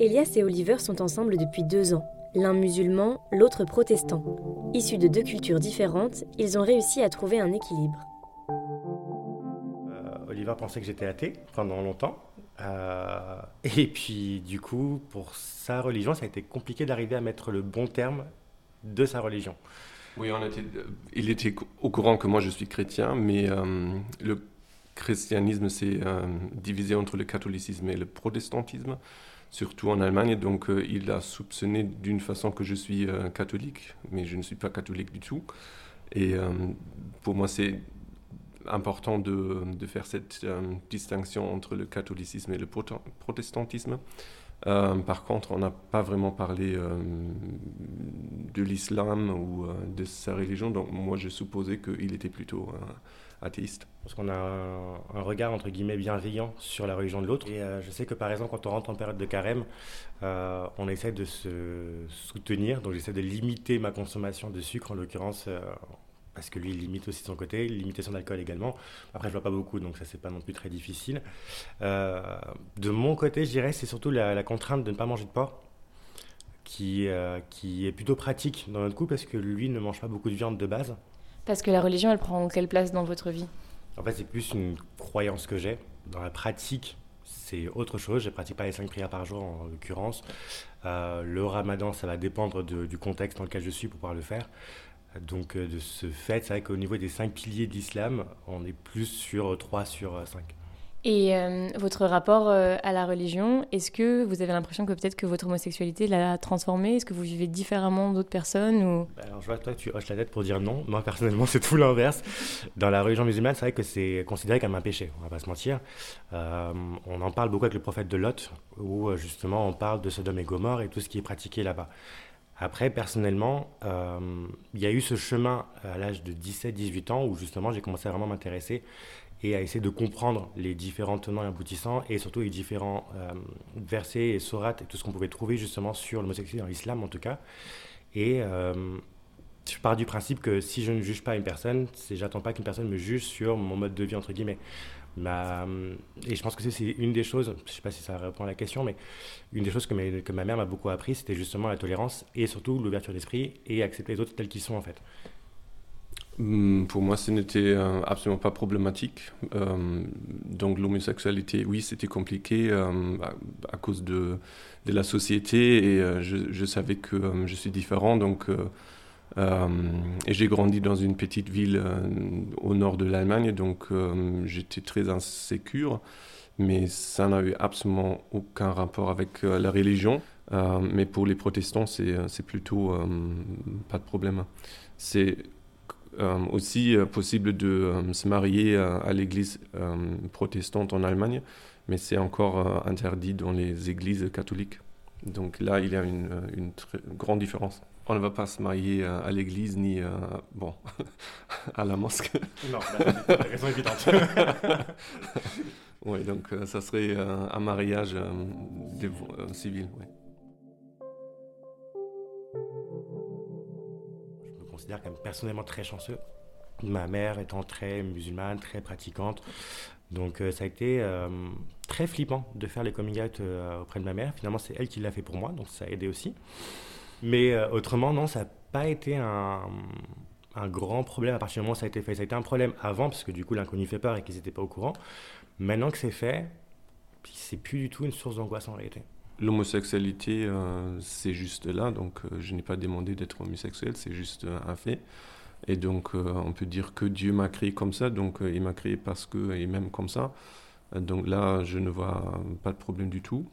Elias et Oliver sont ensemble depuis deux ans, l'un musulman, l'autre protestant. Issus de deux cultures différentes, ils ont réussi à trouver un équilibre. Euh, Oliver pensait que j'étais athée pendant longtemps. Euh, et puis, du coup, pour sa religion, ça a été compliqué d'arriver à mettre le bon terme de sa religion. Oui, on était, il était au courant que moi je suis chrétien, mais euh, le christianisme s'est divisé entre le catholicisme et le protestantisme surtout en Allemagne. Donc euh, il a soupçonné d'une façon que je suis euh, catholique, mais je ne suis pas catholique du tout. Et euh, pour moi, c'est important de, de, faire cette distinction entre le catholicisme et le protestantisme. Par contre, on n'a pas vraiment parlé de l'islam ou de sa religion, donc moi je supposais qu'il était plutôt athéiste. Parce qu'on a un, regard entre guillemets bienveillant sur la religion de l'autre. Et euh, je sais que par exemple, quand on rentre en période de carême, euh, on essaie de se soutenir. Donc j'essaie de limiter ma consommation de sucre en l'occurrence. Euh, parce que lui, il limite aussi de son côté, limitation d'alcool également. Après, je vois pas beaucoup, donc ça, c'est pas non plus très difficile. de mon côté, je dirais, c'est surtout la, contrainte de ne pas manger de porc, qui, qui est plutôt pratique dans notre coup, parce que lui ne mange pas beaucoup de viande de base. Parce que la religion, elle prend quelle place dans votre vie? En fait, c'est plus une croyance que j'ai. Dans la pratique, c'est autre chose. Je ne pratique pas les cinq prières par jour en l'occurrence. Euh, le ramadan, ça va dépendre du contexte dans lequel je suis pour pouvoir le faire. Donc euh, de ce fait, c'est vrai qu'au niveau des cinq piliers d'islam, on est plus sur 3 sur 5. Et euh, votre rapport euh, à la religion, est-ce que vous avez l'impression que peut-être que votre homosexualité l'a transformé? Est-ce que vous vivez différemment d'autres personnes ou... Bah, alors je vois que toi tu hoches la tête pour dire non. Moi personnellement c'est tout l'inverse. Dans la religion musulmane, c'est vrai que c'est considéré comme un péché, on va pas se mentir. Euh, on en parle beaucoup avec le prophète de Lot, où justement on parle de Sodome et Gomorre et tout ce qui est pratiqué là-bas. Après, personnellement, il y a eu ce chemin à l'âge de 17-18 ans où justement j'ai commencé à vraiment m'intéresser et à essayer de comprendre les différents tenants et aboutissants et surtout les différents euh, versets et sourates et tout ce qu'on pouvait trouver justement sur l'homosexualité dans l'islam en tout cas. Et euh, je pars du principe que si je ne juge pas une personne, c'est j'attends pas qu'une personne me juge sur mon mode de vie entre guillemets. Ma, et je pense que c'est une des choses, je sais pas si ça répond à la question, mais une des choses que, ma mère m'a beaucoup appris, c'était justement la tolérance et surtout l'ouverture d'esprit et accepter les autres tels qu'ils sont en fait. Hmm, pour moi, ce n'était euh, absolument pas problématique. Euh, donc l'homosexualité, oui, c'était compliqué euh, à, cause de, la société et je, savais que je suis différent. Donc, et j'ai grandi dans une petite ville au nord de l'Allemagne, donc j'étais très insécure. Mais ça n'a eu absolument aucun rapport avec la religion. mais pour les protestants, c'est plutôt pas de problème. C'est euh, aussi euh, possible de euh, se marier à l'église protestante en Allemagne, mais c'est encore interdit dans les églises catholiques. Donc là, il y a une, une très grande différence. On ne va pas se marier à l'église ni bon, à la mosquée. Non, bah, raison évidente. oui, donc ça serait un mariage civil. Oui. considère quand même personnellement très chanceux. Ma mère étant très musulmane, très pratiquante. Donc euh, ça a été euh, très flippant de faire les coming out euh, auprès de ma mère. Finalement, c'est elle qui l'a fait pour moi, donc ça a aidé aussi. Mais autrement, non, ça n'a pas été un, grand problème à partir du moment où ça a été fait. Ça a été un problème avant, parce que du coup, l'inconnu fait peur et qu'ils n'étaient pas au courant. Maintenant que c'est fait, c'est plus du tout une source d'angoisse en réalité. L'homosexualité, euh, c'est juste là, donc euh, je n'ai pas demandé d'être homosexuel, c'est juste euh, un fait. Et donc on peut dire que Dieu m'a créé comme ça, donc il m'a créé parce qu'il m'aime comme ça. Donc là, je ne vois pas de problème du tout.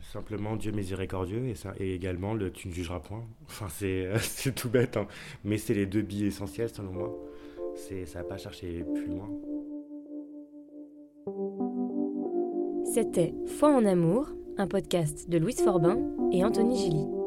Simplement Dieu miséricordieux et, et également le tu ne jugeras point. Enfin, c'est tout bête, hein. mais c'est les deux billes essentiels selon moi. Ça n'a pas cherché plus loin. C'était Foi en amour un podcast de Louise Forbin et Anthony Gilly.